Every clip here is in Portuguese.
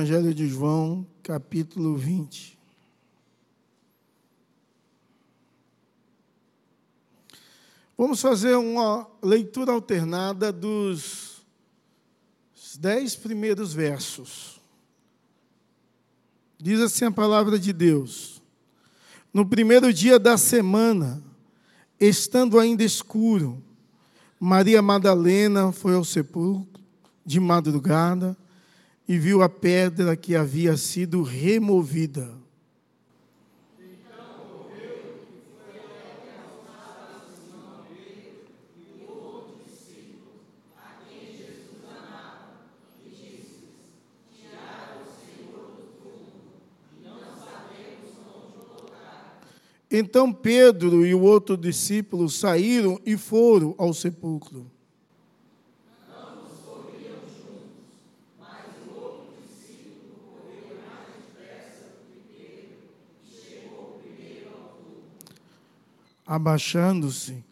Evangelho de João, capítulo 20. Vamos fazer uma leitura alternada dos dez primeiros versos. Diz assim a palavra de Deus: No primeiro dia da semana, estando ainda escuro, Maria Madalena foi ao sepulcro de madrugada e viu a pedra que havia sido removida. Então Pedro e o outro discípulo saíram e foram ao sepulcro. Abaixando-se,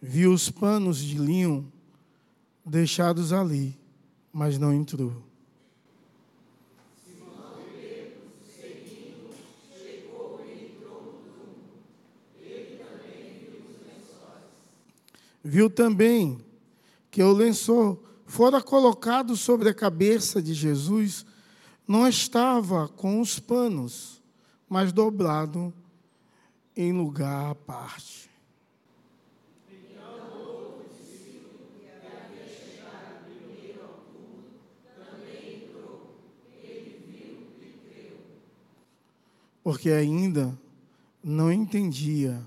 viu os panos de linho deixados ali, mas não entrou. Viu também que o lençol fora colocado sobre a cabeça de Jesus, não estava com os panos, mas dobrado em lugar à parte. Porque ainda não entendia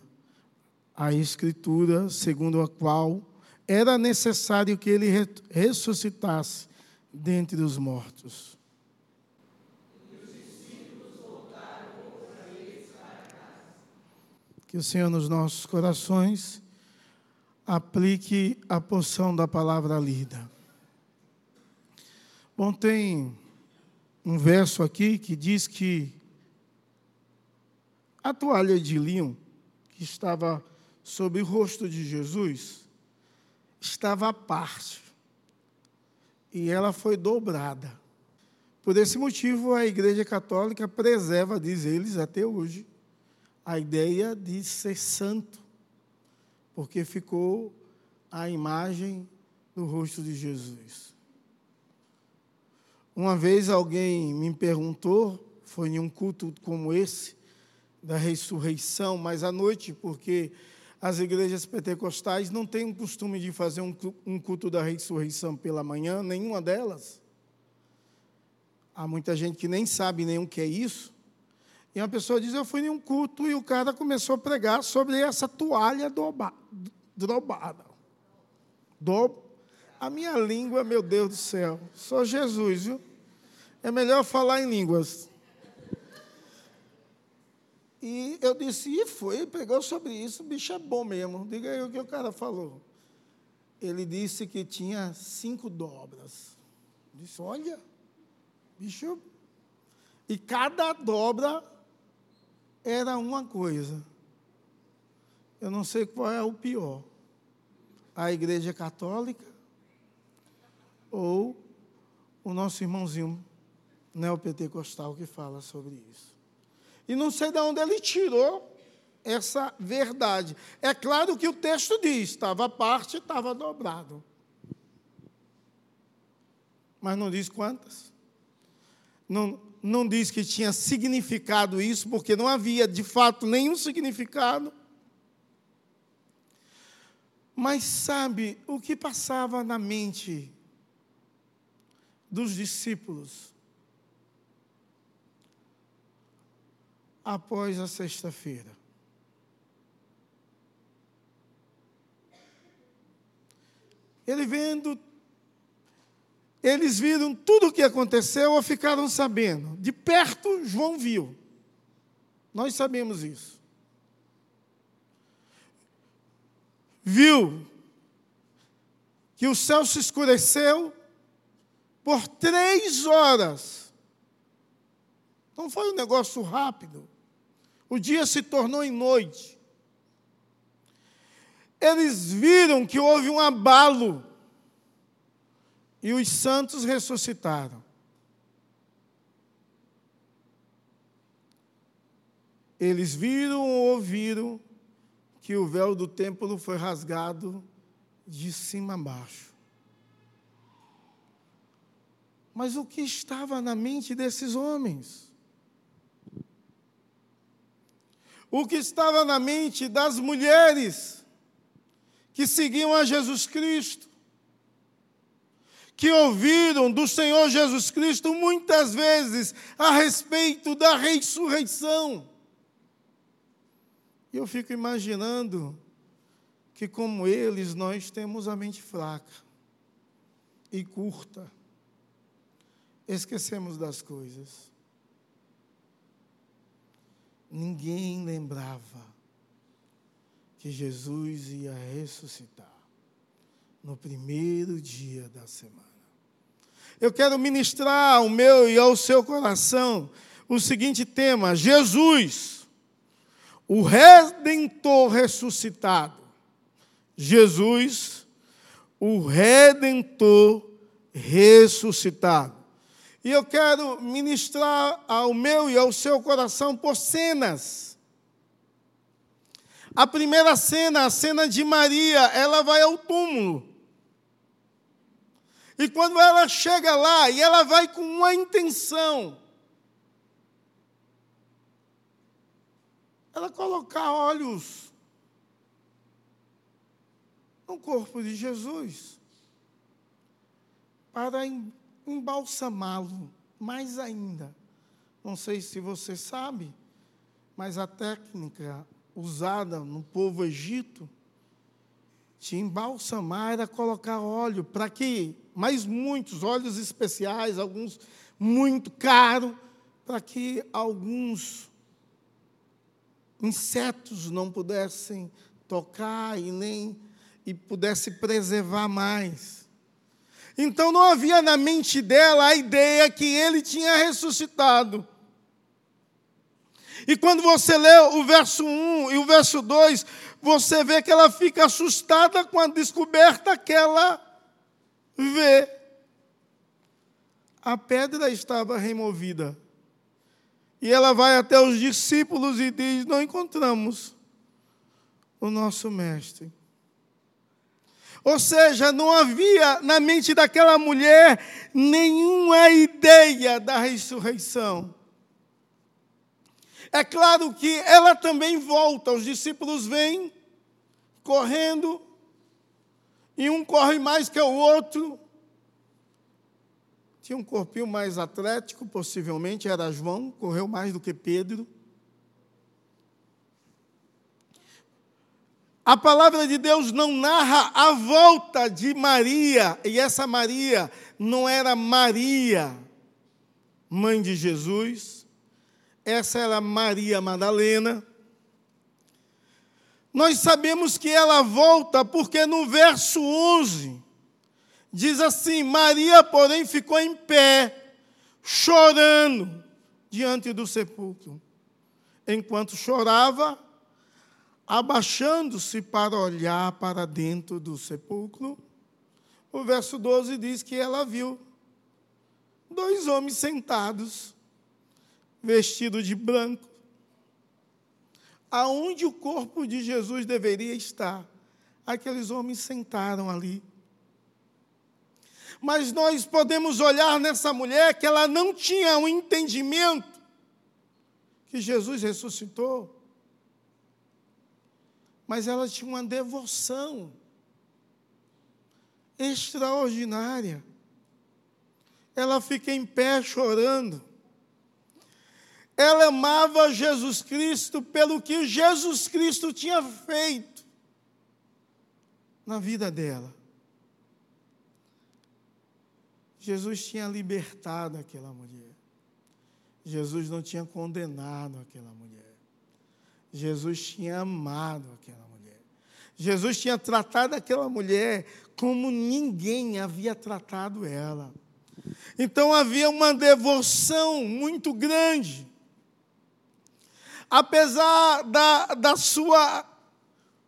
a Escritura segundo a qual era necessário que ele ressuscitasse dentre os mortos. Que o Senhor, nos nossos corações, aplique a porção da palavra lida. Bom, tem um verso aqui que diz que a toalha de linho que estava sobre o rosto de Jesus estava à parte e ela foi dobrada. Por esse motivo, a Igreja Católica preserva, diz eles até hoje, a ideia de ser santo, porque ficou a imagem do rosto de Jesus. Uma vez alguém me perguntou, foi em um culto como esse, da ressurreição, mas à noite, porque as igrejas pentecostais não têm o costume de fazer um culto da ressurreição pela manhã, nenhuma delas. Há muita gente que nem sabe nem o que é isso. E uma pessoa diz: Eu fui em um culto e o cara começou a pregar sobre essa toalha dobrada. Do... A minha língua, meu Deus do céu, sou Jesus, viu? É melhor falar em línguas. E eu disse, e foi, pegou sobre isso, o bicho é bom mesmo. Diga aí o que o cara falou. Ele disse que tinha cinco dobras. Eu disse, olha, bicho. E cada dobra era uma coisa. Eu não sei qual é o pior. A igreja católica ou o nosso irmãozinho neopentecostal que fala sobre isso. E não sei de onde ele tirou essa verdade. É claro que o texto diz: estava a parte, estava dobrado. Mas não diz quantas. Não, não diz que tinha significado isso, porque não havia de fato nenhum significado. Mas sabe o que passava na mente dos discípulos? após a sexta-feira. Ele vendo, eles viram tudo o que aconteceu ou ficaram sabendo. De perto, João viu. Nós sabemos isso. Viu que o céu se escureceu por três horas. Não foi um negócio rápido. O dia se tornou em noite. Eles viram que houve um abalo e os santos ressuscitaram. Eles viram ou ouviram que o véu do templo foi rasgado de cima a baixo. Mas o que estava na mente desses homens? O que estava na mente das mulheres que seguiam a Jesus Cristo? Que ouviram do Senhor Jesus Cristo muitas vezes a respeito da ressurreição. E eu fico imaginando que, como eles, nós temos a mente fraca e curta. Esquecemos das coisas. Ninguém lembrava que Jesus ia ressuscitar no primeiro dia da semana. Eu quero ministrar ao meu e ao seu coração o seguinte tema: Jesus o Redentor ressuscitado. Jesus, o Redentor ressuscitado. E eu quero ministrar ao meu e ao seu coração por cenas. A primeira cena, a cena de Maria, ela vai ao túmulo. E quando ela chega lá, e ela vai com uma intenção, ela colocar olhos no corpo de Jesus para embalsamá-lo mais ainda. Não sei se você sabe, mas a técnica usada no povo egito de embalsamar era colocar óleo para que, mais muitos óleos especiais, alguns muito caros, para que alguns insetos não pudessem tocar e nem e pudesse preservar mais. Então não havia na mente dela a ideia que ele tinha ressuscitado. E quando você lê o verso 1 e o verso 2, você vê que ela fica assustada com a descoberta que ela vê. A pedra estava removida. E ela vai até os discípulos e diz: Não encontramos o nosso mestre. Ou seja, não havia na mente daquela mulher nenhuma ideia da ressurreição. É claro que ela também volta, os discípulos vêm correndo, e um corre mais que o outro, tinha um corpinho mais atlético, possivelmente era João, correu mais do que Pedro. A palavra de Deus não narra a volta de Maria, e essa Maria não era Maria, mãe de Jesus, essa era Maria Madalena. Nós sabemos que ela volta porque no verso 11, Diz assim: Maria, porém, ficou em pé, chorando diante do sepulcro. Enquanto chorava, abaixando-se para olhar para dentro do sepulcro, o verso 12 diz que ela viu dois homens sentados, vestidos de branco, aonde o corpo de Jesus deveria estar. Aqueles homens sentaram ali mas nós podemos olhar nessa mulher que ela não tinha um entendimento que Jesus ressuscitou, mas ela tinha uma devoção extraordinária. Ela fica em pé chorando. Ela amava Jesus Cristo pelo que Jesus Cristo tinha feito na vida dela. Jesus tinha libertado aquela mulher. Jesus não tinha condenado aquela mulher. Jesus tinha amado aquela mulher. Jesus tinha tratado aquela mulher como ninguém havia tratado ela. Então havia uma devoção muito grande. Apesar da, da sua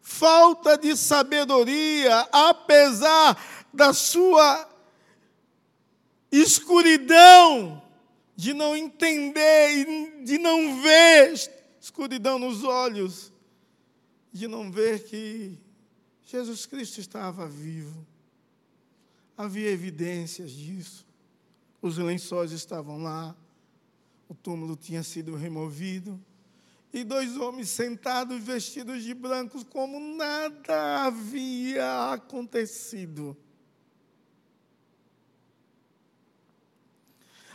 falta de sabedoria, apesar da sua escuridão de não entender, de não ver escuridão nos olhos de não ver que Jesus Cristo estava vivo. Havia evidências disso. Os lençóis estavam lá, o túmulo tinha sido removido, e dois homens sentados vestidos de brancos, como nada havia acontecido.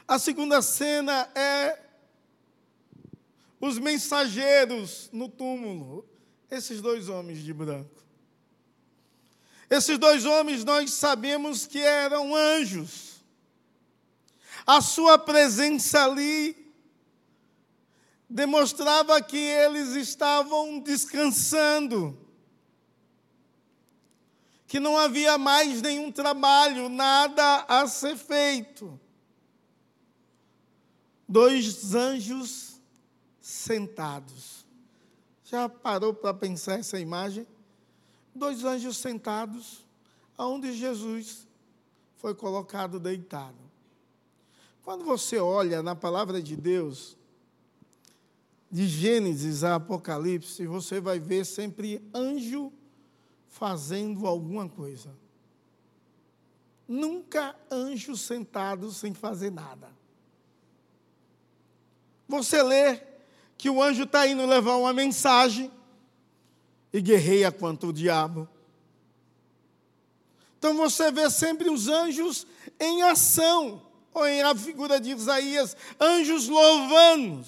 A segunda cena é os mensageiros no túmulo, esses dois homens de branco. Esses dois homens nós sabemos que eram anjos. A sua presença ali demonstrava que eles estavam descansando, que não havia mais nenhum trabalho, nada a ser feito. Dois anjos sentados. Já parou para pensar essa imagem? Dois anjos sentados, aonde Jesus foi colocado deitado. Quando você olha na palavra de Deus, de Gênesis a Apocalipse, você vai ver sempre anjo fazendo alguma coisa. Nunca anjo sentado sem fazer nada. Você lê que o anjo está indo levar uma mensagem e guerreia contra o diabo. Então você vê sempre os anjos em ação, ou em a figura de Isaías, anjos louvando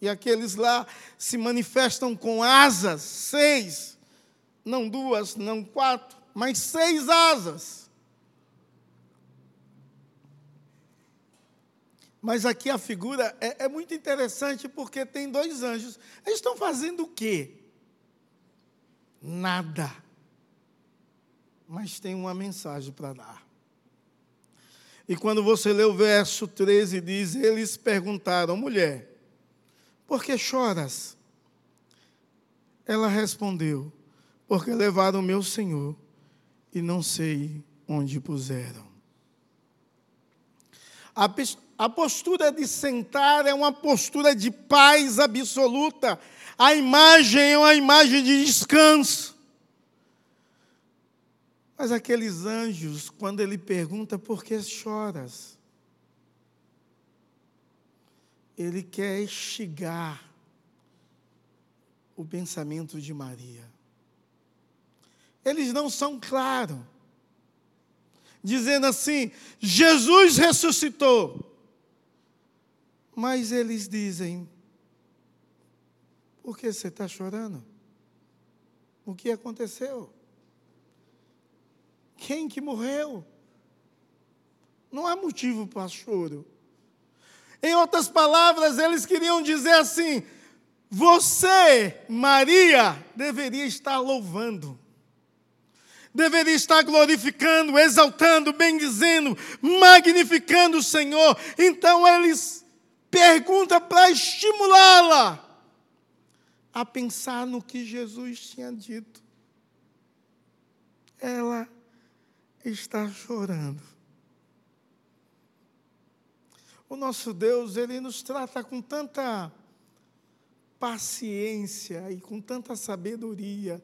e aqueles lá se manifestam com asas, seis, não duas, não quatro, mas seis asas. Mas aqui a figura é, é muito interessante porque tem dois anjos. Eles estão fazendo o quê? Nada. Mas tem uma mensagem para dar. E quando você lê o verso 13, diz: Eles perguntaram, mulher, por que choras? Ela respondeu: Porque levaram meu senhor e não sei onde puseram. A postura de sentar é uma postura de paz absoluta. A imagem é uma imagem de descanso. Mas aqueles anjos, quando ele pergunta por que choras, ele quer instigar o pensamento de Maria. Eles não são claros, dizendo assim: Jesus ressuscitou. Mas eles dizem: por que você está chorando? O que aconteceu? Quem que morreu? Não há motivo para choro. Em outras palavras, eles queriam dizer assim: você, Maria, deveria estar louvando, deveria estar glorificando, exaltando, bendizendo, magnificando o Senhor. Então eles perguntam para estimulá-la a pensar no que Jesus tinha dito. Ela está chorando. O nosso Deus, ele nos trata com tanta paciência e com tanta sabedoria,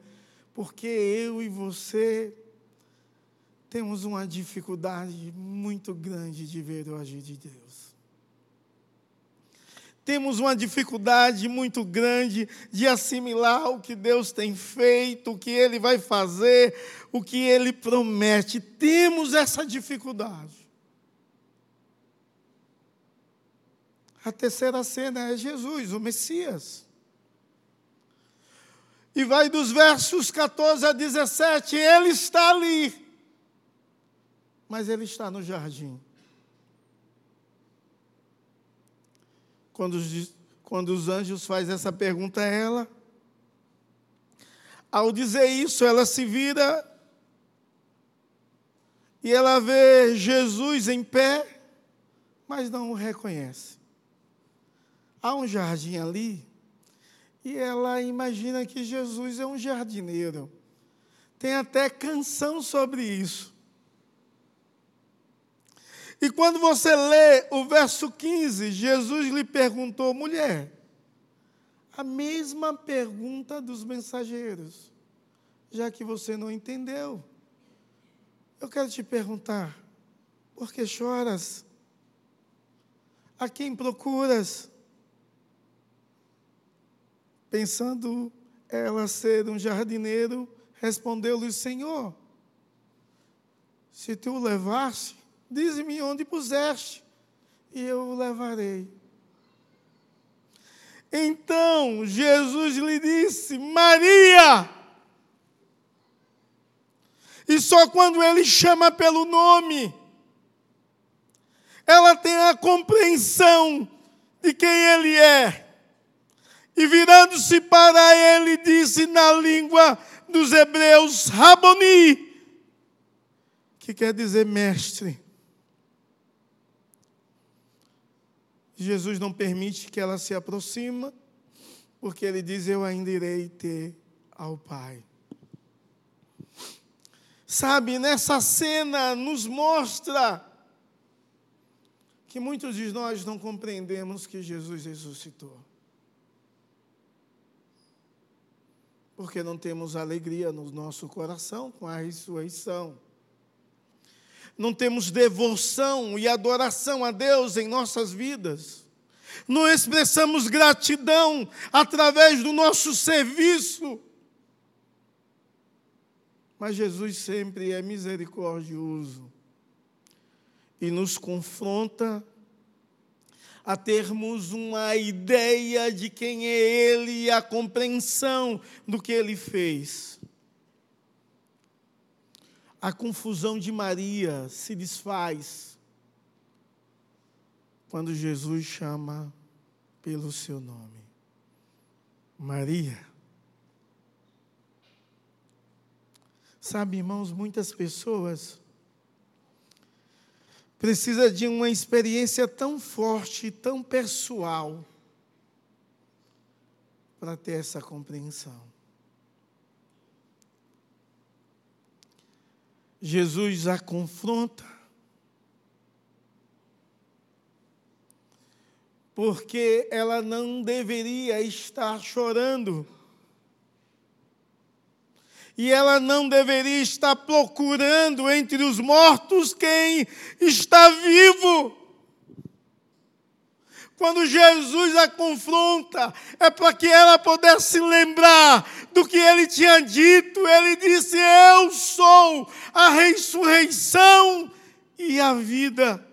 porque eu e você temos uma dificuldade muito grande de ver o agir de Deus. Temos uma dificuldade muito grande de assimilar o que Deus tem feito, o que Ele vai fazer, o que Ele promete. Temos essa dificuldade. A terceira cena é Jesus, o Messias. E vai dos versos 14 a 17, ele está ali. Mas ele está no jardim. Quando os, quando os anjos fazem essa pergunta a ela, ao dizer isso, ela se vira e ela vê Jesus em pé, mas não o reconhece há um jardim ali, e ela imagina que Jesus é um jardineiro. Tem até canção sobre isso. E quando você lê o verso 15, Jesus lhe perguntou: mulher, a mesma pergunta dos mensageiros, já que você não entendeu. Eu quero te perguntar: por que choras? A quem procuras? Pensando ela ser um jardineiro, respondeu-lhe: Senhor, se tu o levaste, dize-me onde puseste, e eu o levarei. Então Jesus lhe disse: Maria! E só quando ele chama pelo nome, ela tem a compreensão de quem ele é. E virando-se para ele, disse na língua dos hebreus, Raboni, que quer dizer mestre. Jesus não permite que ela se aproxima, porque ele diz: Eu ainda irei ter ao Pai. Sabe, nessa cena nos mostra que muitos de nós não compreendemos que Jesus ressuscitou. Porque não temos alegria no nosso coração com a ressurreição. Não temos devoção e adoração a Deus em nossas vidas. Não expressamos gratidão através do nosso serviço mas Jesus sempre é misericordioso e nos confronta a termos uma ideia de quem é Ele e a compreensão do que Ele fez. A confusão de Maria se desfaz quando Jesus chama pelo seu nome. Maria. Sabe, irmãos, muitas pessoas precisam de uma experiência tão forte, tão pessoal, para ter essa compreensão. Jesus a confronta, porque ela não deveria estar chorando e ela não deveria estar procurando entre os mortos quem está vivo. Quando Jesus a confronta, é para que ela pudesse lembrar do que ele tinha dito. Ele disse: Eu sou a ressurreição e a vida.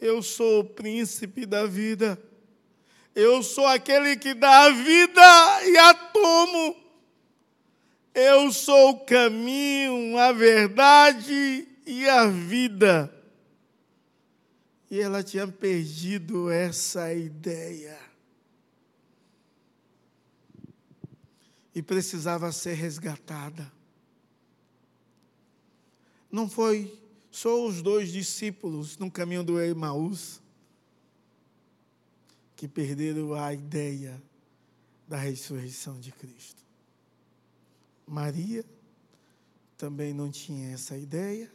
Eu sou o príncipe da vida. Eu sou aquele que dá a vida e a tomo. Eu sou o caminho, a verdade e a vida. E ela tinha perdido essa ideia. E precisava ser resgatada. Não foi só os dois discípulos no caminho do Emaús que perderam a ideia da ressurreição de Cristo. Maria também não tinha essa ideia,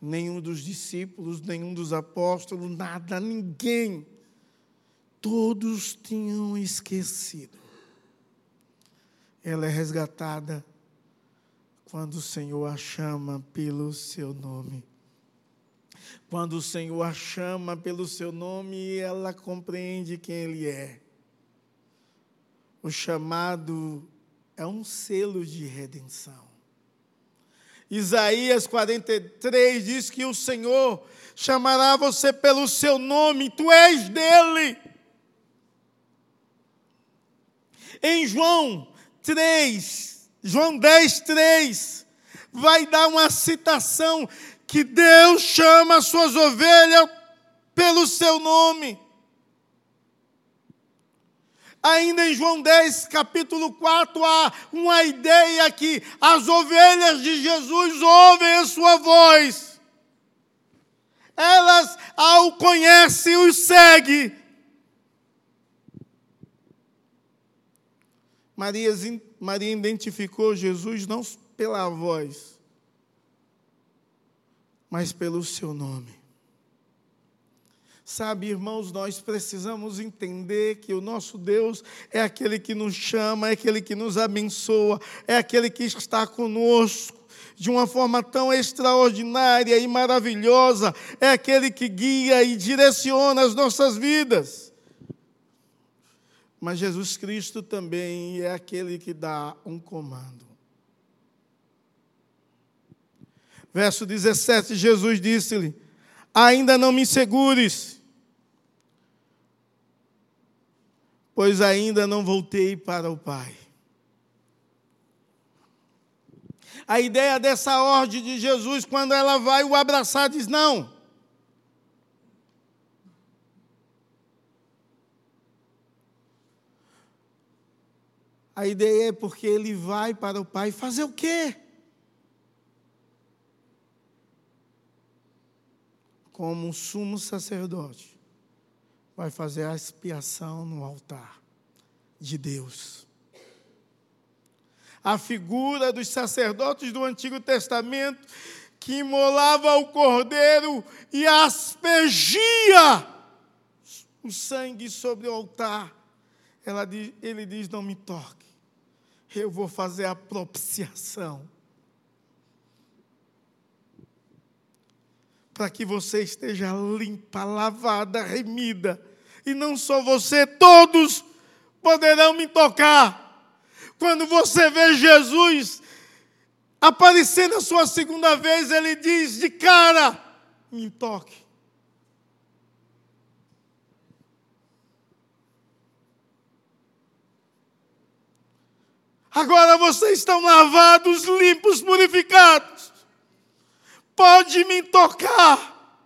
nenhum dos discípulos, nenhum dos apóstolos, nada, ninguém. Todos tinham esquecido. Ela é resgatada quando o Senhor a chama pelo seu nome. Quando o Senhor a chama pelo seu nome, ela compreende quem Ele é. O chamado é um selo de redenção. Isaías 43 diz que o Senhor chamará você pelo seu nome, tu és dele. Em João 3, João 10, 3, vai dar uma citação que Deus chama as suas ovelhas pelo seu nome. Ainda em João 10, capítulo 4, há uma ideia que as ovelhas de Jesus ouvem a sua voz. Elas, ao conhecem, o seguem. Maria, Maria identificou Jesus não pela voz, mas pelo seu nome. Sabe, irmãos, nós precisamos entender que o nosso Deus é aquele que nos chama, é aquele que nos abençoa, é aquele que está conosco de uma forma tão extraordinária e maravilhosa, é aquele que guia e direciona as nossas vidas. Mas Jesus Cristo também é aquele que dá um comando. Verso 17, Jesus disse-lhe: Ainda não me segures pois ainda não voltei para o Pai. A ideia dessa ordem de Jesus, quando ela vai o abraçar, diz: não. A ideia é porque ele vai para o Pai fazer o quê? Como um sumo sacerdote vai fazer a expiação no altar de Deus. A figura dos sacerdotes do Antigo Testamento que imolava o cordeiro e aspergia o sangue sobre o altar. Diz, ele diz: Não me toque, eu vou fazer a propiciação. Para que você esteja limpa, lavada, remida. E não só você, todos poderão me tocar. Quando você vê Jesus aparecendo a sua segunda vez, ele diz de cara: me toque. Agora vocês estão lavados, limpos, purificados pode me tocar,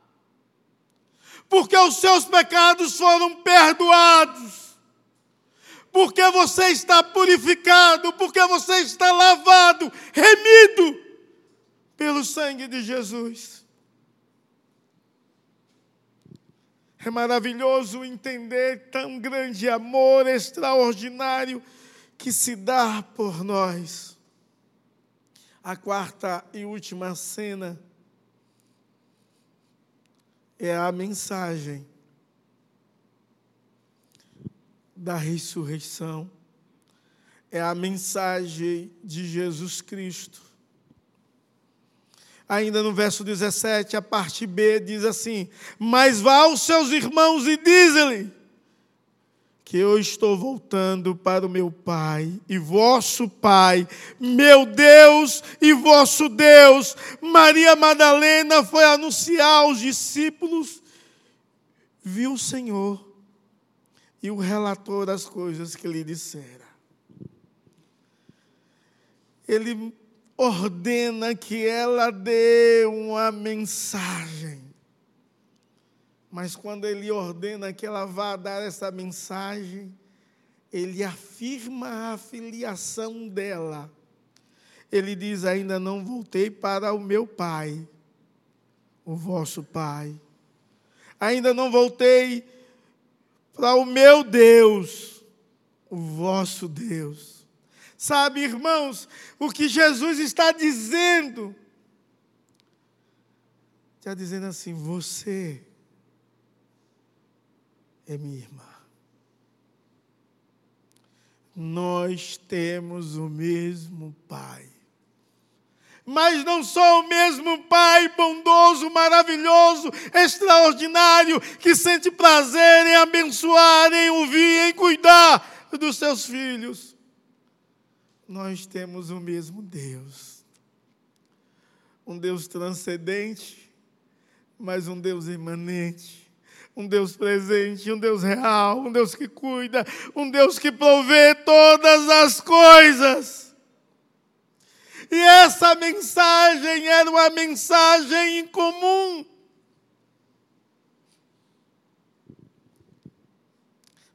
porque os seus pecados foram perdoados, porque você está purificado, porque você está lavado, remido pelo sangue de Jesus. É maravilhoso entender tão grande amor extraordinário que se dá por nós. A quarta e última cena é a mensagem da ressurreição, é a mensagem de Jesus Cristo. Ainda no verso 17, a parte B diz assim: Mas vá aos seus irmãos e diz-lhe que eu estou voltando para o meu Pai e vosso Pai, meu Deus e vosso Deus. Maria Madalena foi anunciar aos discípulos, viu o Senhor e o relator das coisas que lhe dissera. Ele ordena que ela dê uma mensagem mas quando ele ordena que ela vá dar essa mensagem, ele afirma a filiação dela. Ele diz: Ainda não voltei para o meu pai, o vosso pai. Ainda não voltei para o meu Deus, o vosso Deus. Sabe, irmãos, o que Jesus está dizendo? Está dizendo assim: você é minha irmã. Nós temos o mesmo Pai. Mas não sou o mesmo Pai bondoso, maravilhoso, extraordinário, que sente prazer em abençoar, em ouvir, em cuidar dos seus filhos. Nós temos o mesmo Deus. Um Deus transcendente, mas um Deus imanente um Deus presente, um Deus real, um Deus que cuida, um Deus que provê todas as coisas. E essa mensagem era uma mensagem em comum.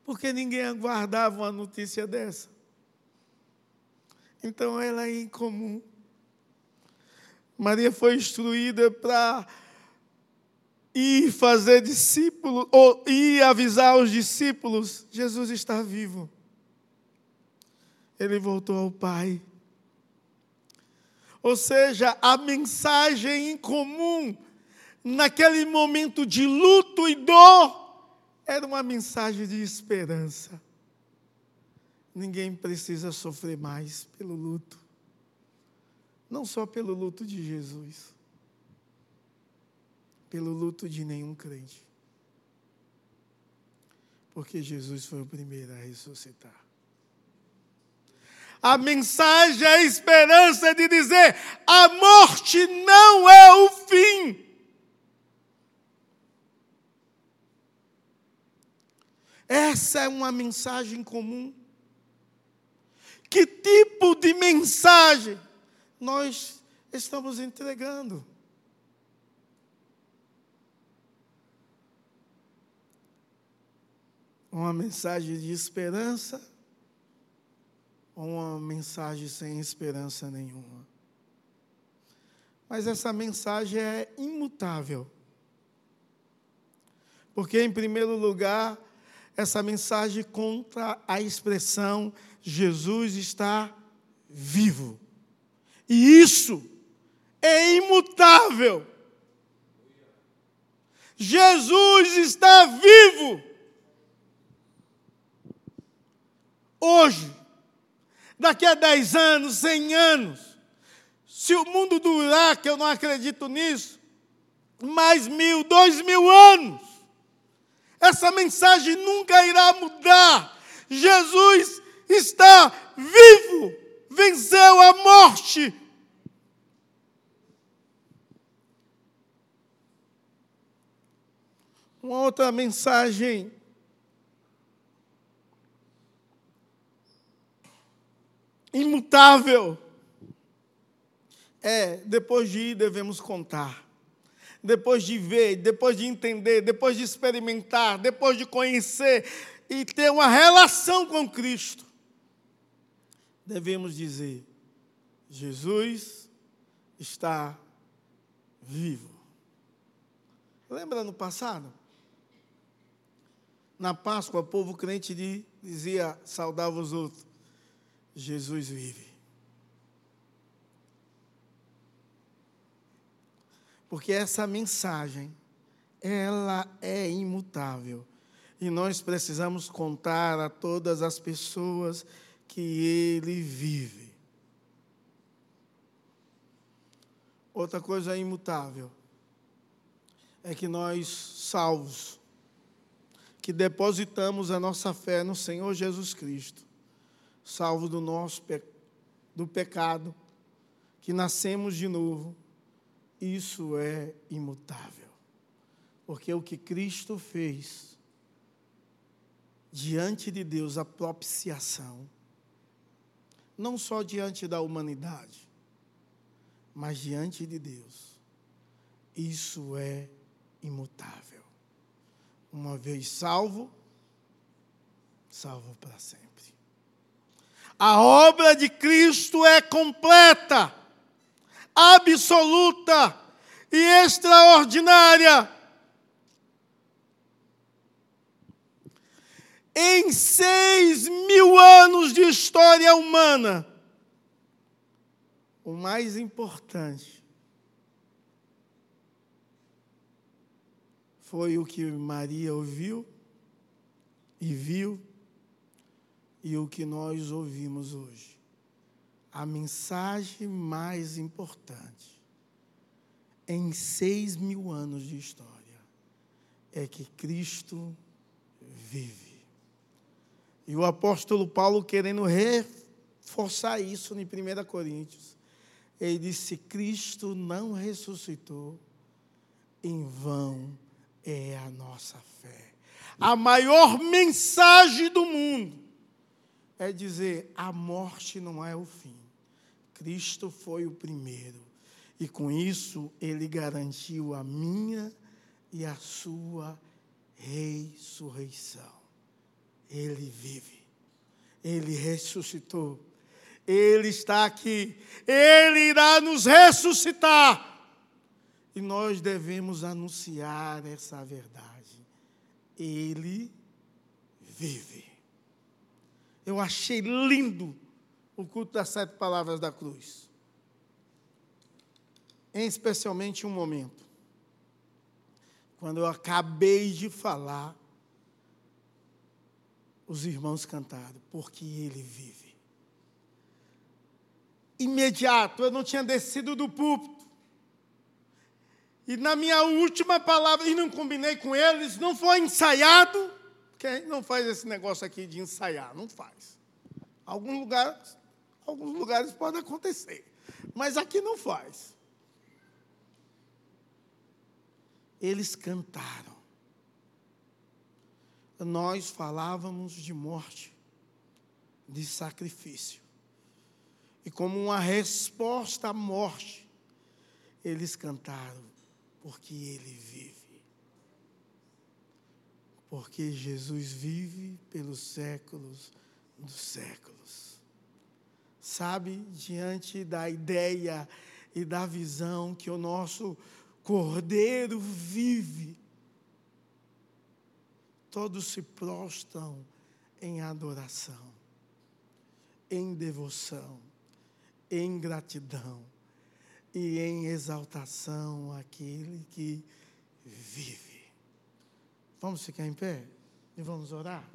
Porque ninguém aguardava uma notícia dessa. Então ela é incomum. Maria foi instruída para e fazer discípulos, ou ir avisar os discípulos: Jesus está vivo. Ele voltou ao Pai. Ou seja, a mensagem em comum naquele momento de luto e dor, era uma mensagem de esperança. Ninguém precisa sofrer mais pelo luto. Não só pelo luto de Jesus, pelo luto de nenhum crente. Porque Jesus foi o primeiro a ressuscitar. A mensagem, a esperança de dizer: a morte não é o fim. Essa é uma mensagem comum. Que tipo de mensagem nós estamos entregando? Uma mensagem de esperança ou uma mensagem sem esperança nenhuma? Mas essa mensagem é imutável. Porque, em primeiro lugar, essa mensagem contra a expressão Jesus está vivo. E isso é imutável. Jesus está vivo. Hoje, daqui a 10 anos, 100 anos, se o mundo durar, que eu não acredito nisso, mais mil, dois mil anos, essa mensagem nunca irá mudar. Jesus está vivo, venceu a morte. Uma outra mensagem imutável é: depois de ir, devemos contar. Depois de ver, depois de entender, depois de experimentar, depois de conhecer e ter uma relação com Cristo, devemos dizer: Jesus está vivo. Lembra no passado? Na Páscoa, o povo crente dizia, saudava os outros: Jesus vive. Porque essa mensagem, ela é imutável. E nós precisamos contar a todas as pessoas que ele vive. Outra coisa imutável é que nós, salvos, que depositamos a nossa fé no Senhor Jesus Cristo, salvos do nosso do pecado, que nascemos de novo, isso é imutável. Porque o que Cristo fez diante de Deus, a propiciação, não só diante da humanidade, mas diante de Deus. Isso é imutável. Uma vez salvo, salvo para sempre. A obra de Cristo é completa, absoluta e extraordinária. em seis mil anos de história humana, o mais importante foi o que Maria ouviu e viu e o que nós ouvimos hoje. A mensagem mais importante em seis mil anos de história é que Cristo vive. E o apóstolo Paulo, querendo reforçar isso em 1 Coríntios, ele disse: Cristo não ressuscitou, em vão é a nossa fé. A maior mensagem do mundo é dizer: a morte não é o fim. Cristo foi o primeiro. E com isso ele garantiu a minha e a sua ressurreição. Ele vive, Ele ressuscitou, Ele está aqui, Ele irá nos ressuscitar. E nós devemos anunciar essa verdade. Ele vive. Eu achei lindo o culto das sete palavras da cruz. Em especialmente um momento. quando eu acabei de falar, os irmãos cantaram, porque ele vive. Imediato, eu não tinha descido do púlpito. E na minha última palavra, e não combinei com eles, não foi ensaiado, a gente não faz esse negócio aqui de ensaiar, não faz. Alguns lugares, alguns lugares pode acontecer, mas aqui não faz. Eles cantaram nós falávamos de morte, de sacrifício. E como uma resposta à morte, eles cantaram, porque Ele vive. Porque Jesus vive pelos séculos dos séculos. Sabe, diante da ideia e da visão que o nosso Cordeiro vive, todos se prostram em adoração, em devoção, em gratidão e em exaltação àquele que vive. Vamos ficar em pé e vamos orar?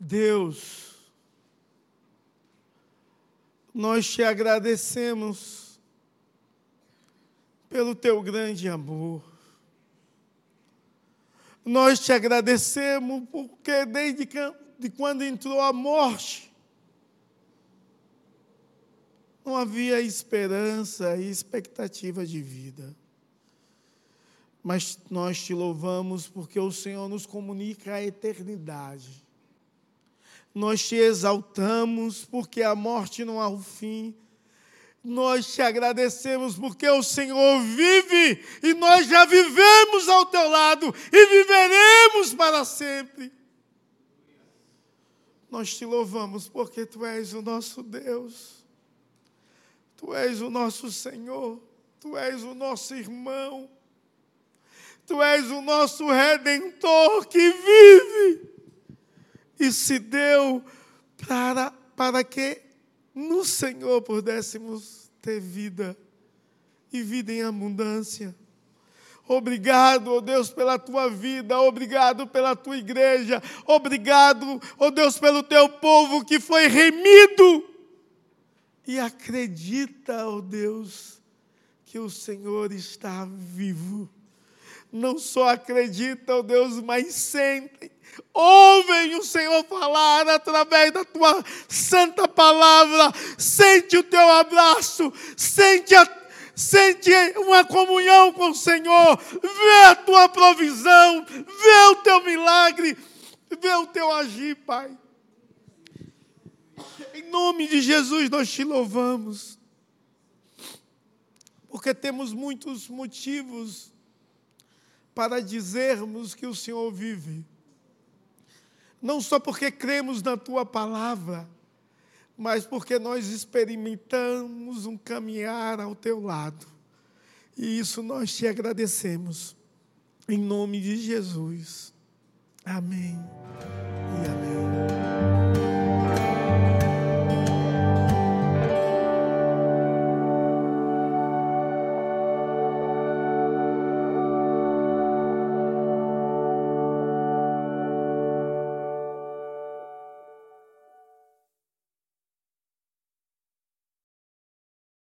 Deus, nós te agradecemos pelo teu grande amor. Nós te agradecemos porque desde que, de quando entrou a morte, não havia esperança e expectativa de vida. Mas nós te louvamos porque o Senhor nos comunica a eternidade nós te exaltamos porque a morte não há o fim. Nós te agradecemos porque o Senhor vive e nós já vivemos ao teu lado e viveremos para sempre. Nós te louvamos porque tu és o nosso Deus, tu és o nosso Senhor, tu és o nosso irmão, tu és o nosso redentor que vive e se deu para, para que no Senhor pudéssemos ter vida e vida em abundância. Obrigado, ó oh Deus, pela tua vida, obrigado pela tua igreja, obrigado, ó oh Deus, pelo teu povo que foi remido. E acredita, ó oh Deus, que o Senhor está vivo. Não só acredita, ó Deus, mas sentem Ouvem o Senhor falar através da tua santa palavra. Sente o teu abraço, sente, a, sente uma comunhão com o Senhor. Vê a tua provisão, vê o teu milagre, vê o teu agir, Pai. Em nome de Jesus nós te louvamos, porque temos muitos motivos para dizermos que o Senhor vive não só porque cremos na tua palavra, mas porque nós experimentamos um caminhar ao teu lado. E isso nós te agradecemos. Em nome de Jesus. Amém.